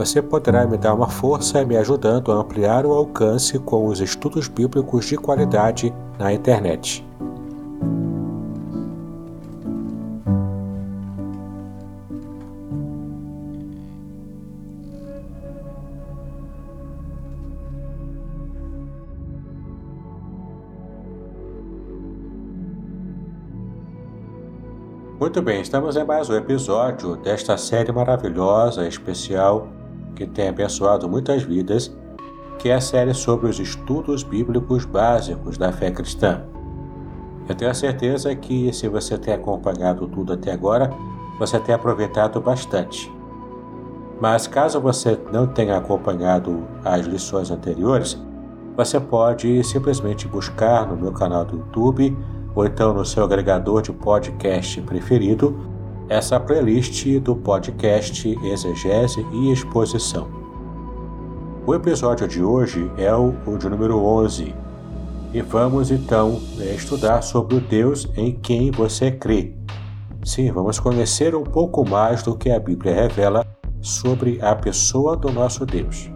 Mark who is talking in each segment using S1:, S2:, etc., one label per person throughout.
S1: Você poderá me dar uma força me ajudando a ampliar o alcance com os estudos bíblicos de qualidade na internet. Muito bem, estamos em mais um episódio desta série maravilhosa, especial, que tem abençoado muitas vidas, que é a série sobre os estudos bíblicos básicos da fé cristã. Eu tenho a certeza que, se você tem acompanhado tudo até agora, você tem aproveitado bastante. Mas caso você não tenha acompanhado as lições anteriores, você pode simplesmente buscar no meu canal do YouTube ou então no seu agregador de podcast preferido essa playlist do podcast Exegese e Exposição. O episódio de hoje é o, o de número 11 e vamos então né, estudar sobre o Deus em quem você crê. Sim, vamos conhecer um pouco mais do que a Bíblia revela sobre a pessoa do nosso Deus.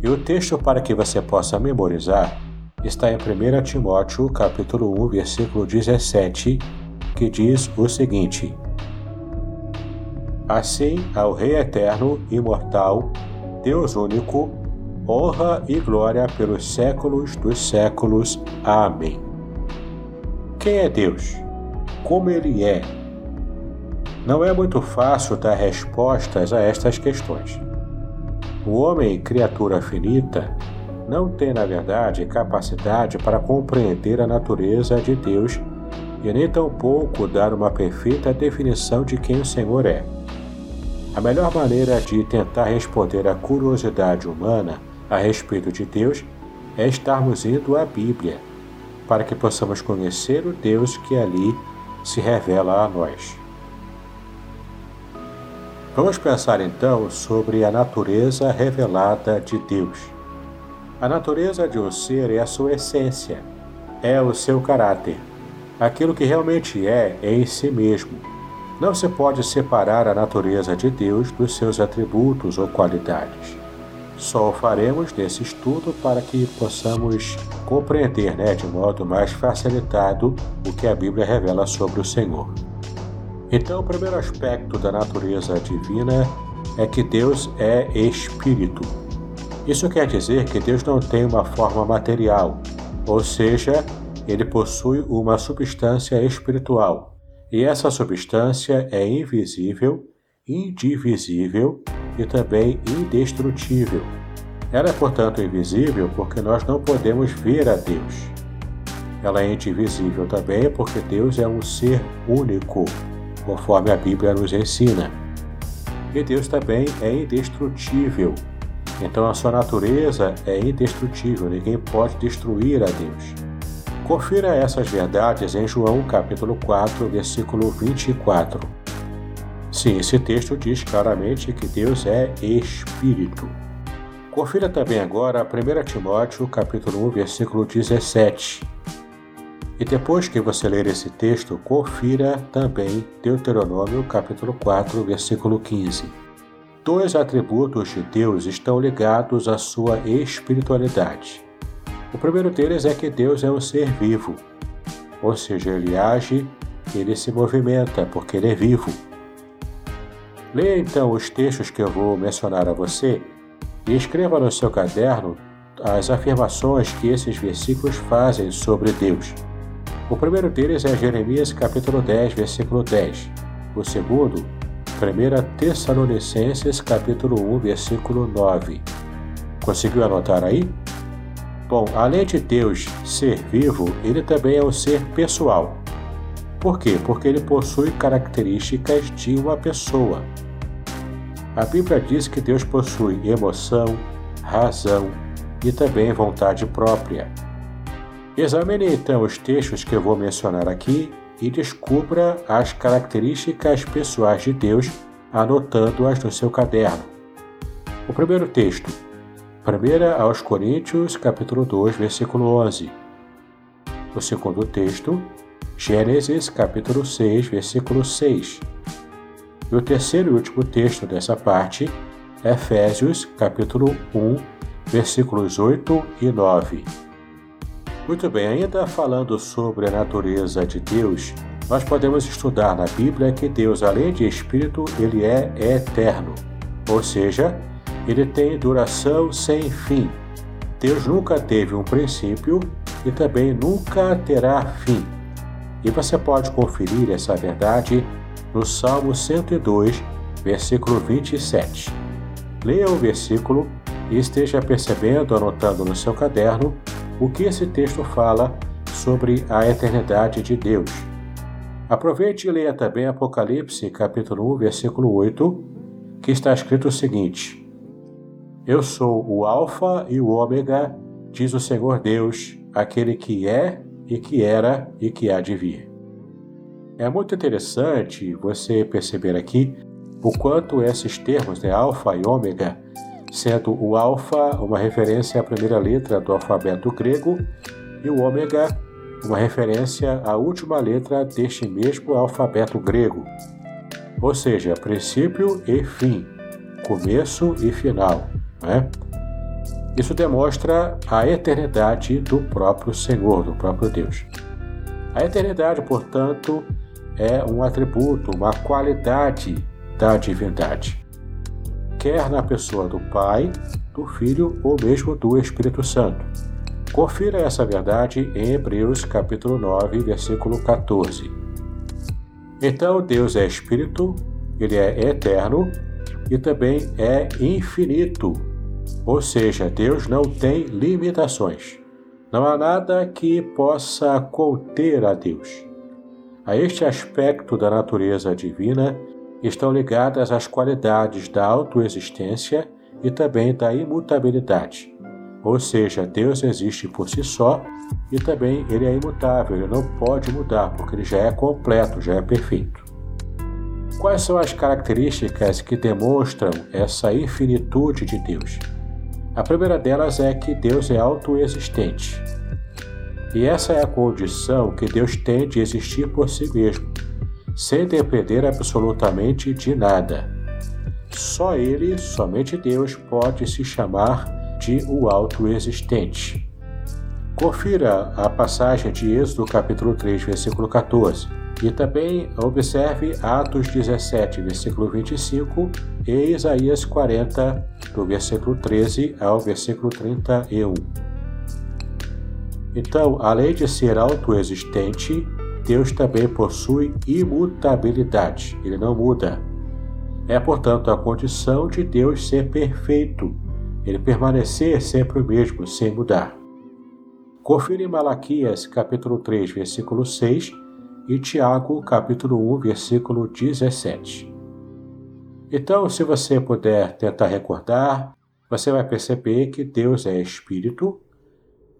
S1: E o texto para que você possa memorizar está em 1 Timóteo, capítulo 1, versículo 17, que diz o seguinte: Assim, ao Rei eterno, imortal, Deus único, honra e glória pelos séculos dos séculos. Amém. Quem é Deus? Como Ele é? Não é muito fácil dar respostas a estas questões. O homem, criatura finita, não tem, na verdade, capacidade para compreender a natureza de Deus e nem tampouco dar uma perfeita definição de quem o Senhor é. A melhor maneira de tentar responder à curiosidade humana a respeito de Deus é estarmos indo à Bíblia, para que possamos conhecer o Deus que ali se revela a nós. Vamos pensar então sobre a natureza revelada de Deus. A natureza de um ser é a sua essência, é o seu caráter, aquilo que realmente é em si mesmo não se pode separar a natureza de Deus dos seus atributos ou qualidades. Só o faremos nesse estudo para que possamos compreender né, de modo mais facilitado o que a Bíblia revela sobre o Senhor. Então, o primeiro aspecto da natureza divina é que Deus é espírito. Isso quer dizer que Deus não tem uma forma material, ou seja, ele possui uma substância espiritual, e essa substância é invisível, indivisível e também indestrutível. Ela é, portanto, invisível porque nós não podemos ver a Deus. Ela é indivisível também porque Deus é um ser único, conforme a Bíblia nos ensina. E Deus também é indestrutível. Então a sua natureza é indestrutível, ninguém pode destruir a Deus. Confira essas verdades em João capítulo 4, versículo 24. Sim, esse texto diz claramente que Deus é Espírito. Confira também agora 1 Timóteo capítulo 1, versículo 17. E depois que você ler esse texto, confira também Deuteronômio capítulo 4, versículo 15. Dois atributos de Deus estão ligados à sua espiritualidade. O primeiro deles é que Deus é um ser vivo, ou seja, ele age, ele se movimenta, porque ele é vivo. Leia então os textos que eu vou mencionar a você e escreva no seu caderno as afirmações que esses versículos fazem sobre Deus. O primeiro deles é Jeremias capítulo 10, versículo 10. O segundo, 1 Tessalonicenses capítulo 1, versículo 9. Conseguiu anotar aí? Bom, além de Deus ser vivo, ele também é um ser pessoal. Por quê? Porque ele possui características de uma pessoa. A Bíblia diz que Deus possui emoção, razão e também vontade própria. Examine então os textos que eu vou mencionar aqui e descubra as características pessoais de Deus anotando-as no seu caderno. O primeiro texto, 1 aos Coríntios, capítulo 2, versículo 11. O segundo texto, Gênesis, capítulo 6, versículo 6. E o terceiro e último texto dessa parte, Efésios, capítulo 1, versículos 8 e 9. Muito bem, ainda falando sobre a natureza de Deus, nós podemos estudar na Bíblia que Deus, além de espírito, ele é eterno, ou seja, ele tem duração sem fim. Deus nunca teve um princípio e também nunca terá fim. E você pode conferir essa verdade no Salmo 102, versículo 27. Leia o versículo e esteja percebendo, anotando no seu caderno, o que esse texto fala sobre a eternidade de Deus. Aproveite e leia também Apocalipse, capítulo 1, versículo 8, que está escrito o seguinte: Eu sou o Alfa e o Ômega, diz o Senhor Deus, aquele que é e que era e que há de vir. É muito interessante você perceber aqui o quanto esses termos, né, Alfa e Ômega, sendo o alfa uma referência à primeira letra do alfabeto grego e o ômega uma referência à última letra deste mesmo alfabeto grego, ou seja, princípio e fim, começo e final. Né? Isso demonstra a eternidade do próprio Senhor, do próprio Deus. A eternidade, portanto, é um atributo, uma qualidade da divindade quer na pessoa do Pai, do Filho ou mesmo do Espírito Santo. Confira essa verdade em Hebreus capítulo 9, versículo 14. Então Deus é Espírito, ele é eterno e também é infinito. Ou seja, Deus não tem limitações. Não há nada que possa conter a Deus. A este aspecto da natureza divina estão ligadas às qualidades da autoexistência e também da imutabilidade. Ou seja, Deus existe por si só e também ele é imutável, ele não pode mudar, porque ele já é completo, já é perfeito. Quais são as características que demonstram essa infinitude de Deus? A primeira delas é que Deus é autoexistente. E essa é a condição que Deus tem de existir por si mesmo sem depender absolutamente de nada. Só Ele, somente Deus, pode se chamar de o autoexistente. Confira a passagem de Êxodo capítulo 3, versículo 14. E também observe Atos 17, versículo 25 e Isaías 40, do versículo 13 ao versículo 31. Então, além de ser autoexistente, Deus também possui imutabilidade, ele não muda. É, portanto, a condição de Deus ser perfeito, ele permanecer sempre o mesmo, sem mudar. Confira em Malaquias, capítulo 3, versículo 6 e Tiago, capítulo 1, versículo 17. Então, se você puder tentar recordar, você vai perceber que Deus é espírito,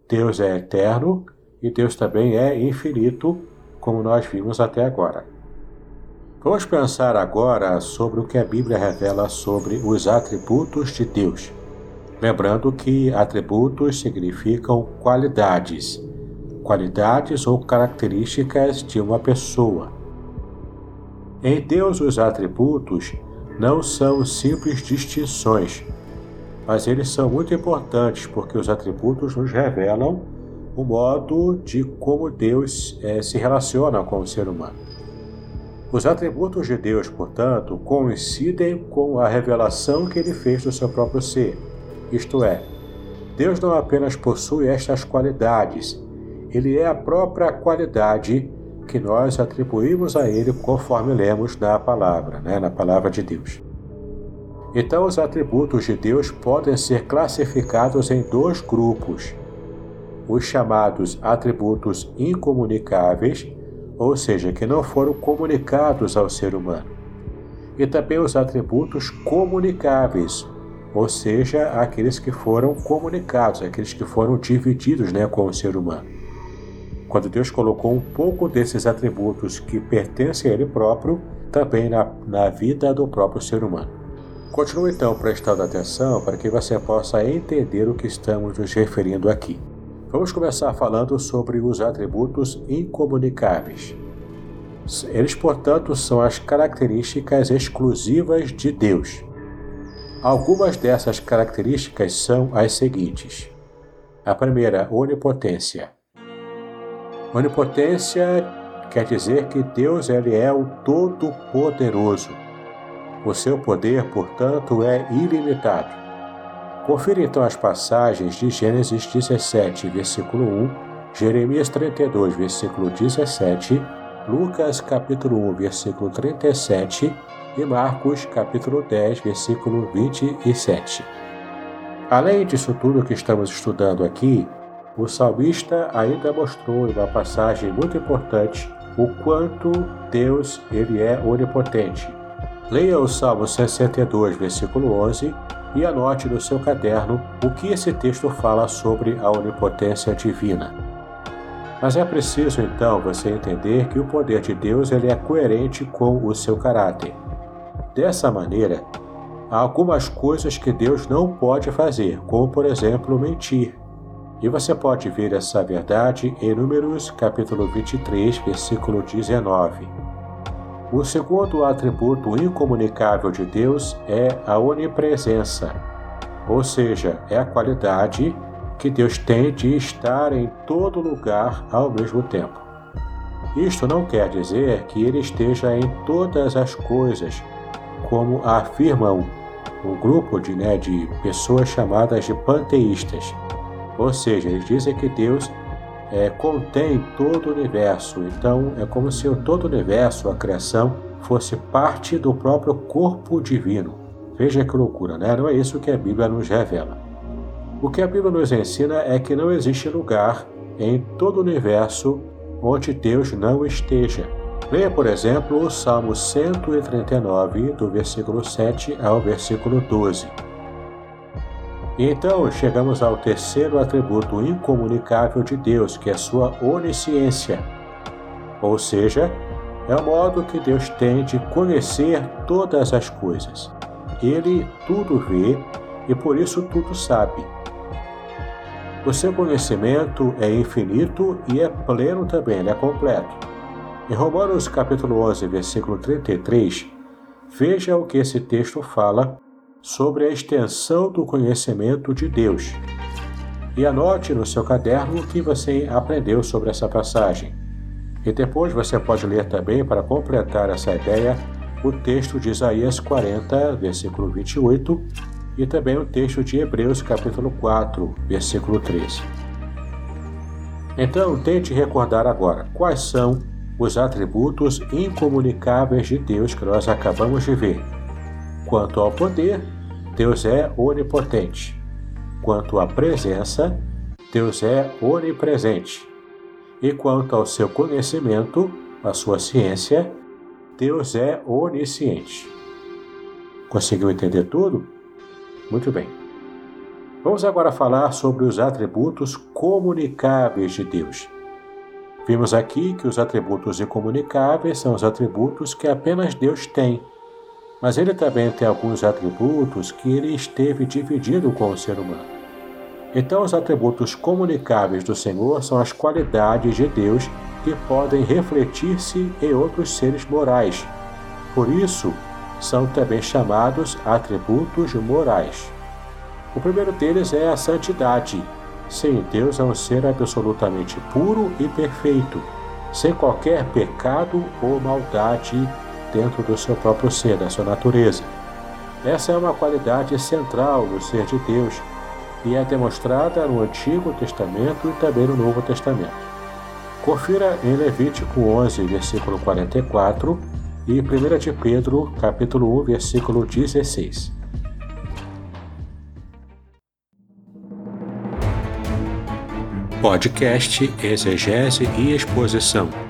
S1: Deus é eterno e Deus também é infinito como nós vimos até agora. Vamos pensar agora sobre o que a Bíblia revela sobre os atributos de Deus. Lembrando que atributos significam qualidades, qualidades ou características de uma pessoa. Em Deus, os atributos não são simples distinções, mas eles são muito importantes porque os atributos nos revelam o modo de como Deus é, se relaciona com o ser humano. Os atributos de Deus, portanto, coincidem com a revelação que ele fez do seu próprio ser, isto é, Deus não apenas possui estas qualidades, ele é a própria qualidade que nós atribuímos a ele conforme lemos na palavra, né, na palavra de Deus. Então, os atributos de Deus podem ser classificados em dois grupos: os chamados atributos incomunicáveis, ou seja, que não foram comunicados ao ser humano, e também os atributos comunicáveis, ou seja, aqueles que foram comunicados, aqueles que foram divididos né, com o ser humano. Quando Deus colocou um pouco desses atributos que pertencem a Ele próprio, também na, na vida do próprio ser humano. Continue então prestando atenção para que você possa entender o que estamos nos referindo aqui. Vamos começar falando sobre os atributos incomunicáveis. Eles, portanto, são as características exclusivas de Deus. Algumas dessas características são as seguintes: a primeira, onipotência. Onipotência quer dizer que Deus ele é o Todo-Poderoso. O seu poder, portanto, é ilimitado. Confira então as passagens de Gênesis 17, versículo 1, Jeremias 32, versículo 17, Lucas capítulo 1, versículo 37 e Marcos capítulo 10, versículo 27. Além disso tudo que estamos estudando aqui, o salmista ainda mostrou em uma passagem muito importante o quanto Deus ele é onipotente. Leia o Salmo 62, versículo 11 e anote no seu caderno o que esse texto fala sobre a onipotência divina. Mas é preciso então você entender que o poder de Deus ele é coerente com o seu caráter. Dessa maneira, há algumas coisas que Deus não pode fazer, como por exemplo mentir. E você pode ver essa verdade em Números capítulo 23, versículo 19. O segundo atributo incomunicável de Deus é a onipresença, ou seja, é a qualidade que Deus tem de estar em todo lugar ao mesmo tempo. Isto não quer dizer que ele esteja em todas as coisas, como afirmam um grupo de, né, de pessoas chamadas de panteístas. Ou seja, eles dizem que Deus é, contém todo o universo. Então é como se todo o universo, a criação, fosse parte do próprio corpo divino. Veja que loucura, né? Não é isso que a Bíblia nos revela. O que a Bíblia nos ensina é que não existe lugar em todo o universo onde Deus não esteja. Leia, por exemplo, o Salmo 139, do versículo 7 ao versículo 12. Então chegamos ao terceiro atributo incomunicável de Deus, que é sua onisciência. Ou seja, é o modo que Deus tem de conhecer todas as coisas. Ele tudo vê e por isso tudo sabe. O seu conhecimento é infinito e é pleno também, é completo. Em Romanos capítulo 11, versículo 33, veja o que esse texto fala sobre a extensão do conhecimento de Deus. E anote no seu caderno o que você aprendeu sobre essa passagem. E depois você pode ler também, para completar essa ideia, o texto de Isaías 40, versículo 28, e também o texto de Hebreus capítulo 4, versículo 13. Então, tente recordar agora quais são os atributos incomunicáveis de Deus que nós acabamos de ver. Quanto ao poder, Deus é onipotente. Quanto à presença, Deus é onipresente. E quanto ao seu conhecimento, a sua ciência, Deus é onisciente. Conseguiu entender tudo? Muito bem. Vamos agora falar sobre os atributos comunicáveis de Deus. Vimos aqui que os atributos incomunicáveis são os atributos que apenas Deus tem, mas ele também tem alguns atributos que ele esteve dividido com o ser humano. Então, os atributos comunicáveis do Senhor são as qualidades de Deus que podem refletir-se em outros seres morais. Por isso, são também chamados atributos morais. O primeiro deles é a santidade, Sim, Deus é um ser absolutamente puro e perfeito, sem qualquer pecado ou maldade dentro do seu próprio ser, da sua natureza. Essa é uma qualidade central no ser de Deus e é demonstrada no Antigo Testamento e também no Novo Testamento. Confira em Levítico 11, versículo 44 e 1 de Pedro, capítulo 1, versículo 16. Podcast Exegese e Exposição.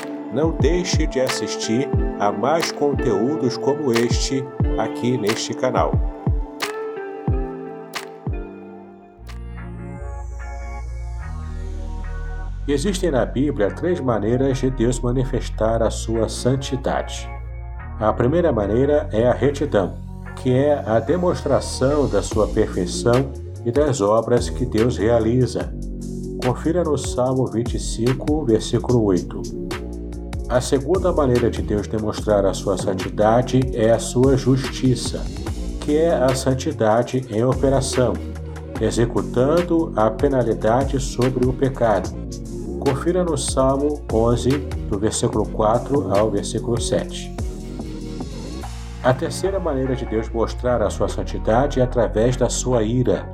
S1: não deixe de assistir a mais conteúdos como este aqui neste canal. Existem na Bíblia três maneiras de Deus manifestar a sua santidade. A primeira maneira é a retidão, que é a demonstração da sua perfeição e das obras que Deus realiza. Confira no Salmo 25, versículo 8. A segunda maneira de Deus demonstrar a sua santidade é a sua justiça, que é a santidade em operação, executando a penalidade sobre o pecado Confira no Salmo 11, do versículo 4 ao versículo 7. A terceira maneira de Deus mostrar a sua santidade é através da sua ira,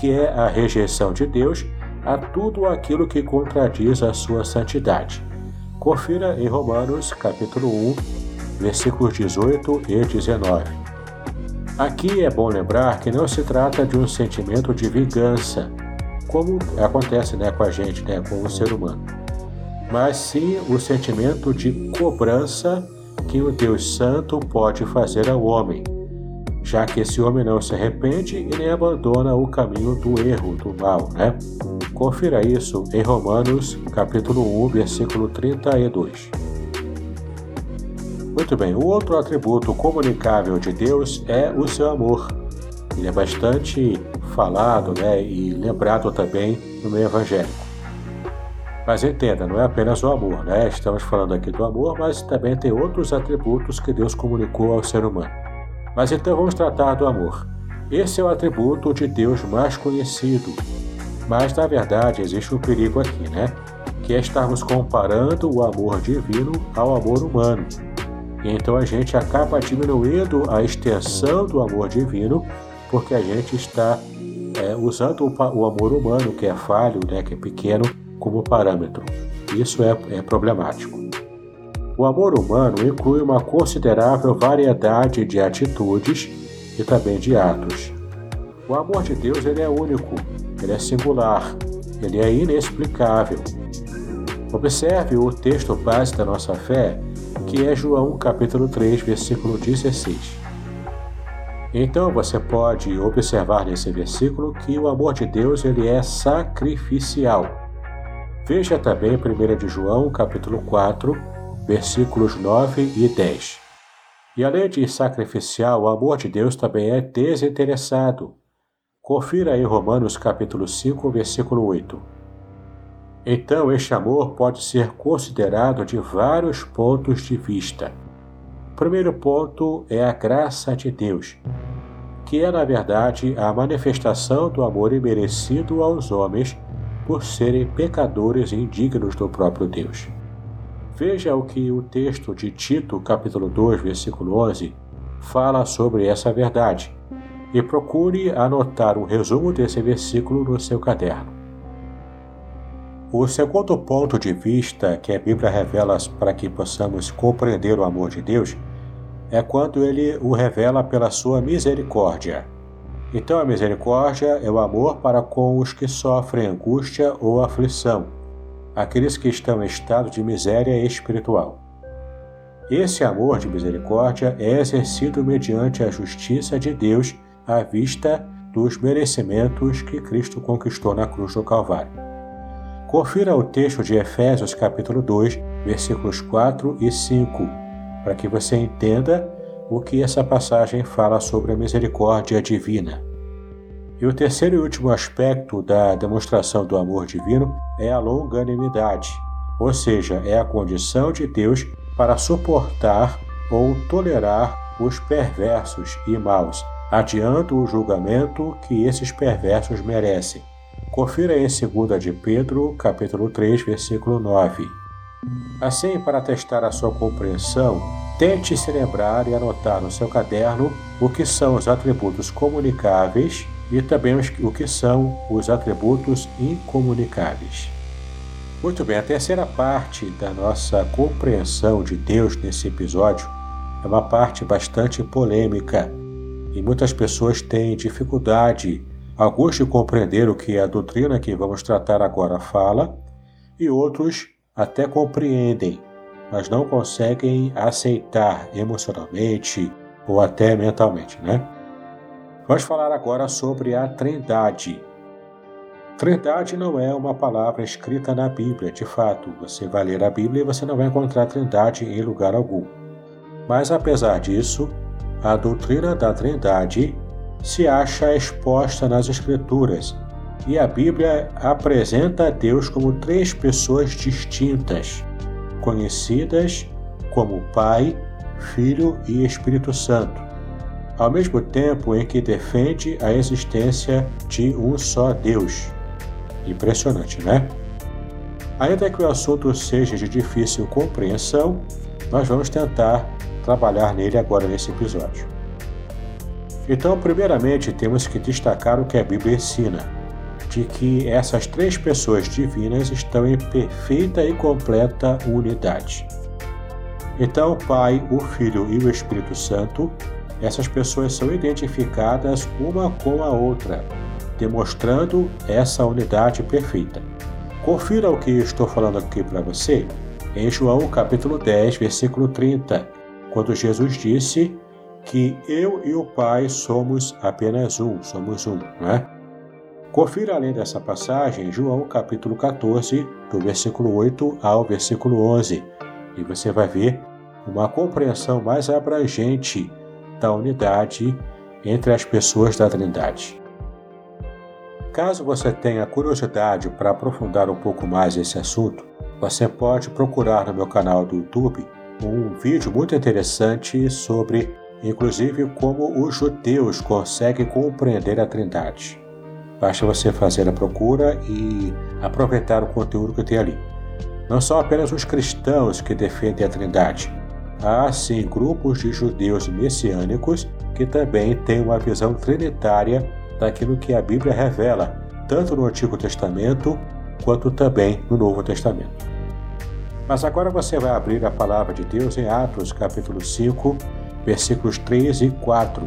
S1: que é a rejeição de Deus a tudo aquilo que contradiz a sua santidade. Confira em Romanos capítulo 1, versículos 18 e 19. Aqui é bom lembrar que não se trata de um sentimento de vingança, como acontece né, com a gente, né, com o ser humano, mas sim o sentimento de cobrança que o Deus Santo pode fazer ao homem, já que esse homem não se arrepende e nem abandona o caminho do erro, do mal, né? Confira isso em Romanos, capítulo 1, versículo 32. Muito bem, o outro atributo comunicável de Deus é o seu amor. Ele é bastante falado né, e lembrado também no meio evangélico. Mas entenda, não é apenas o amor, né? Estamos falando aqui do amor, mas também tem outros atributos que Deus comunicou ao ser humano. Mas então vamos tratar do amor. Esse é o atributo de Deus mais conhecido. Mas na verdade existe um perigo aqui, né? Que é estarmos comparando o amor divino ao amor humano. E então a gente acaba diminuindo a extensão do amor divino porque a gente está é, usando o, o, amor humano, que é falho, né, que é pequeno, como parâmetro. Isso é, é problemático. O amor humano inclui uma considerável variedade de atitudes e também de atos. O amor de Deus ele é único, ele é singular, ele é inexplicável. Observe o texto base da nossa fé, que é João capítulo 3, versículo 16. Então você pode observar nesse versículo que o amor de Deus ele é sacrificial. Veja também 1 de João, capítulo 4, versículos 9 e 10. E além de sacrificial, o amor de Deus também é desinteressado. Confira em Romanos capítulo 5, versículo 8. Então, este amor pode ser considerado de vários pontos de vista. O primeiro ponto é a graça de Deus, que é, na verdade, a manifestação do amor imerecido aos homens por serem pecadores e indignos do próprio Deus. Veja o que o texto de Tito, capítulo 2, versículo 11, fala sobre essa verdade e procure anotar um resumo desse versículo no seu caderno. O segundo ponto de vista que a Bíblia revela para que possamos compreender o amor de Deus é quando ele o revela pela sua misericórdia. Então, a misericórdia é o amor para com os que sofrem angústia ou aflição, aqueles que estão em estado de miséria espiritual. Esse amor de misericórdia é exercido mediante a justiça de Deus à vista dos merecimentos que Cristo conquistou na cruz do Calvário. Confira o texto de Efésios capítulo 2, versículos 4 e 5 para que você entenda o que essa passagem fala sobre a misericórdia divina. E o terceiro e último aspecto da demonstração do amor divino é a longanimidade, ou seja, é a condição de Deus para suportar ou tolerar os perversos e maus, adiando o julgamento que esses perversos merecem. Confira em 2 de Pedro, capítulo 3, versículo 9. Assim, para testar a sua compreensão, tente se lembrar e anotar no seu caderno o que são os atributos comunicáveis e também o que são os atributos incomunicáveis. Muito bem, a terceira parte da nossa compreensão de Deus nesse episódio é uma parte bastante polêmica e muitas pessoas têm dificuldade, alguns de compreender o que a doutrina que vamos tratar agora fala, e outros até compreendem, mas não conseguem aceitar emocionalmente ou até mentalmente, né? Vamos falar agora sobre a Trindade. Trindade não é uma palavra escrita na Bíblia, de fato. Você vai ler a Bíblia e você não vai encontrar Trindade em lugar algum. Mas apesar disso, a doutrina da Trindade se acha exposta nas Escrituras e a Bíblia apresenta a Deus como três pessoas distintas, conhecidas como Pai, Filho e Espírito Santo, ao mesmo tempo em que defende a existência de um só Deus. Impressionante, né? Ainda que o assunto seja de difícil compreensão, nós vamos tentar trabalhar nele agora nesse episódio. Então, primeiramente, temos que destacar o que a Bíblia ensina, de que essas três pessoas divinas estão em perfeita e completa unidade. Então, o Pai, o Filho e o Espírito Santo, essas pessoas são identificadas uma com a outra, demonstrando essa unidade perfeita. Confira o que estou falando aqui para você em João capítulo 10, versículo 30, quando Jesus disse que eu e o Pai somos apenas um, somos um, não é? Confira além dessa passagem João capítulo 14, do versículo 8 ao versículo 11, e você vai ver uma compreensão mais abrangente da unidade entre as pessoas da Trindade. Caso você tenha curiosidade para aprofundar um pouco mais esse assunto, você pode procurar no meu canal do YouTube um vídeo muito interessante sobre, inclusive, como os judeus conseguem compreender a Trindade. Basta você fazer a procura e aproveitar o conteúdo que tem ali. Não são apenas os cristãos que defendem a Trindade. Há sim grupos de judeus messiânicos que também têm uma visão trinitária daquilo que a Bíblia revela, tanto no Antigo Testamento quanto também no Novo Testamento. Mas agora você vai abrir a palavra de Deus em Atos, capítulo 5, versículos 3 e 4.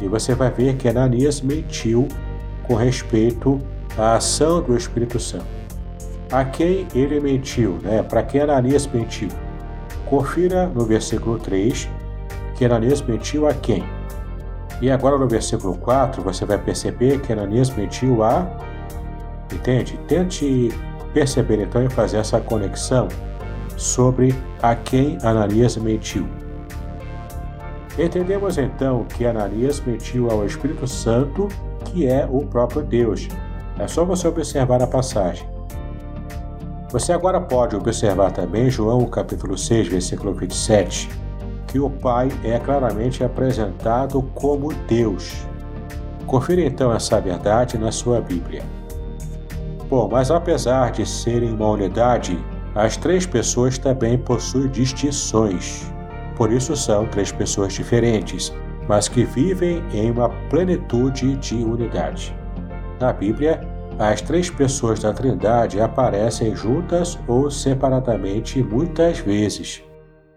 S1: E você vai ver que Ananias mentiu com respeito à ação do Espírito Santo. A quem ele mentiu, né? Para quem Ananias mentiu? Confira no versículo 3 que Ananias mentiu a quem? E agora no versículo 4 você vai perceber que Ananias mentiu a. Entende? Tente perceber então e fazer essa conexão sobre a quem Ananias mentiu. Entendemos então que Ananias mentiu ao Espírito Santo, que é o próprio Deus. É só você observar a passagem. Você agora pode observar também João capítulo 6, versículo 27, que o Pai é claramente apresentado como Deus. Confira então essa verdade na sua Bíblia. Bom, mas apesar de serem uma unidade, as três pessoas também possuem distinções. Por isso são três pessoas diferentes, mas que vivem em uma plenitude de unidade. Na Bíblia, as três pessoas da Trindade aparecem juntas ou separadamente muitas vezes.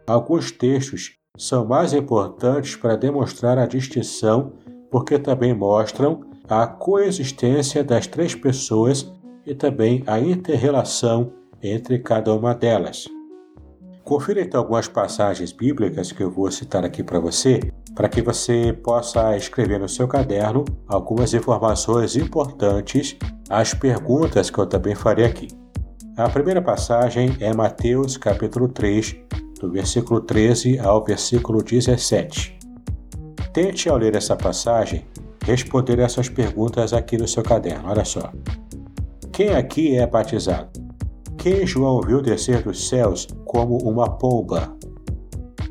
S1: Alguns textos são mais importantes para demonstrar a distinção porque também mostram a coexistência das três pessoas e também a interrelação entre cada uma delas. Confira então algumas passagens bíblicas que eu vou citar aqui para você, para que você possa escrever no seu caderno algumas informações importantes às perguntas que eu também farei aqui. A primeira passagem é Mateus capítulo 3, do versículo 13 ao versículo 17. Tente ao ler essa passagem responder essas perguntas aqui no seu caderno. Olha só. Quem aqui é batizado? Quem João viu descer dos céus como uma pomba?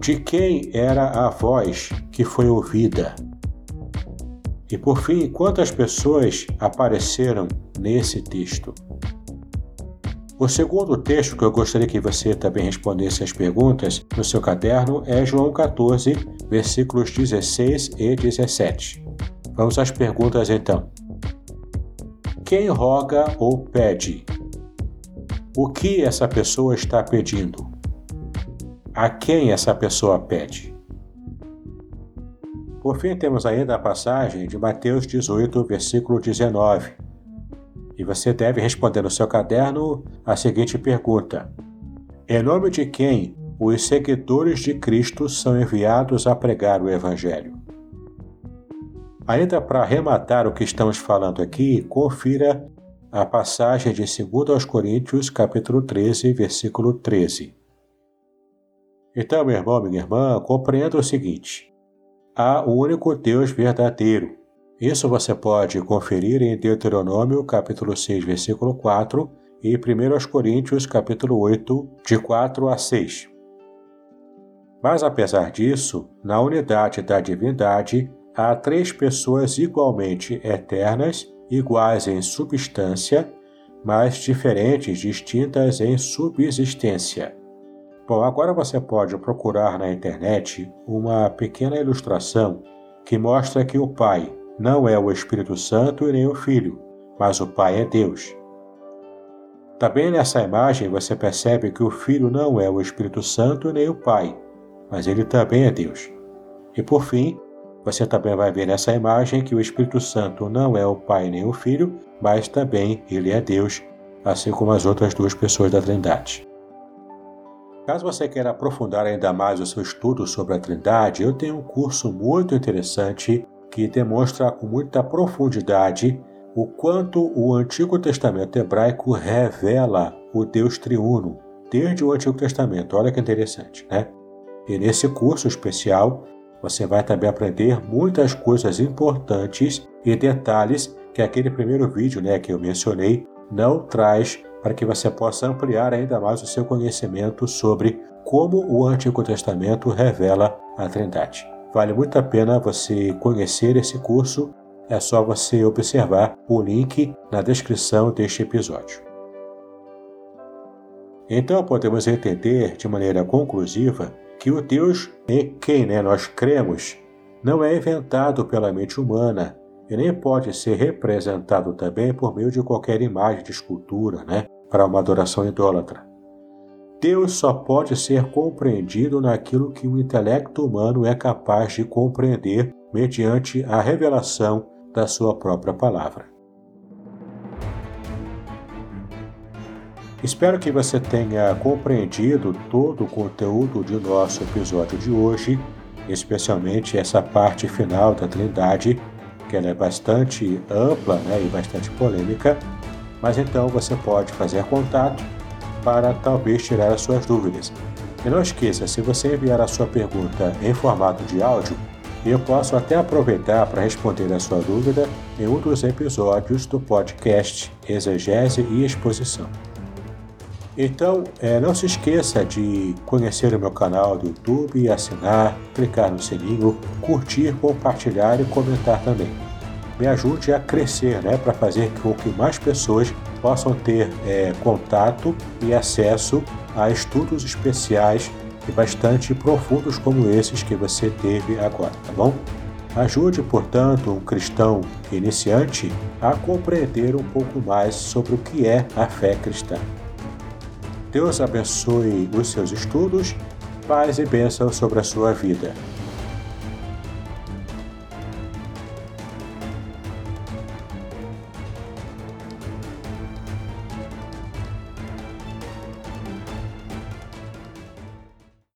S1: De quem era a voz que foi ouvida? E por fim, quantas pessoas apareceram nesse texto? O segundo texto que eu gostaria que você também respondesse as perguntas no seu caderno é João 14, versículos 16 e 17. Vamos às perguntas então. Quem roga ou pede? O que essa pessoa está pedindo? A quem essa pessoa pede? Por fim, temos ainda a passagem de Mateus 18, versículo 19 e você deve responder no seu caderno a seguinte pergunta: Em nome de quem os seguidores de Cristo são enviados a pregar o Evangelho? Ainda para arrematar o que estamos falando aqui, confira a passagem de 2 aos Coríntios, capítulo 13, versículo 13. Então, meu irmão, minha irmã, compreenda o seguinte: há o único Deus verdadeiro isso você pode conferir em Deuteronômio capítulo 6, versículo 4 e 1 Coríntios capítulo 8, de 4 a 6. Mas apesar disso, na unidade da divindade, há três pessoas igualmente eternas, iguais em substância, mas diferentes, distintas em subsistência. Bom, agora você pode procurar na internet uma pequena ilustração que mostra que o Pai, não é o Espírito Santo e nem o Filho, mas o Pai é Deus. Também nessa imagem você percebe que o Filho não é o Espírito Santo nem o Pai, mas ele também é Deus. E por fim, você também vai ver nessa imagem que o Espírito Santo não é o Pai nem o Filho, mas também ele é Deus, assim como as outras duas pessoas da Trindade. Caso você queira aprofundar ainda mais o seu estudo sobre a Trindade, eu tenho um curso muito interessante que demonstra com muita profundidade o quanto o Antigo Testamento hebraico revela o Deus triuno, desde o Antigo Testamento. Olha que interessante, né? E nesse curso especial, você vai também aprender muitas coisas importantes e detalhes que aquele primeiro vídeo né, que eu mencionei não traz para que você possa ampliar ainda mais o seu conhecimento sobre como o Antigo Testamento revela a Trindade. Vale muito a pena você conhecer esse curso, é só você observar o link na descrição deste episódio. Então podemos entender de maneira conclusiva que o Deus em quem né, nós cremos não é inventado pela mente humana e nem pode ser representado também por meio de qualquer imagem de escultura né, para uma adoração idólatra. Deus só pode ser compreendido naquilo que o intelecto humano é capaz de compreender mediante a revelação da sua própria palavra. Espero que você tenha compreendido todo o conteúdo de nosso episódio de hoje, especialmente essa parte final da Trindade, que ela é bastante ampla né, e bastante polêmica, mas então você pode fazer contato para talvez tirar as suas dúvidas. E não esqueça, se você enviar a sua pergunta em formato de áudio, eu posso até aproveitar para responder a sua dúvida em um dos episódios do podcast Exegese e Exposição. Então, é, não se esqueça de conhecer o meu canal do YouTube, assinar, clicar no sininho, curtir, compartilhar e comentar também. Me ajude a crescer, né, para fazer com que mais pessoas possam ter é, contato e acesso a estudos especiais e bastante profundos como esses que você teve agora, tá bom? Ajude, portanto, um cristão iniciante a compreender um pouco mais sobre o que é a fé cristã. Deus abençoe os seus estudos, paz e bênção sobre a sua vida.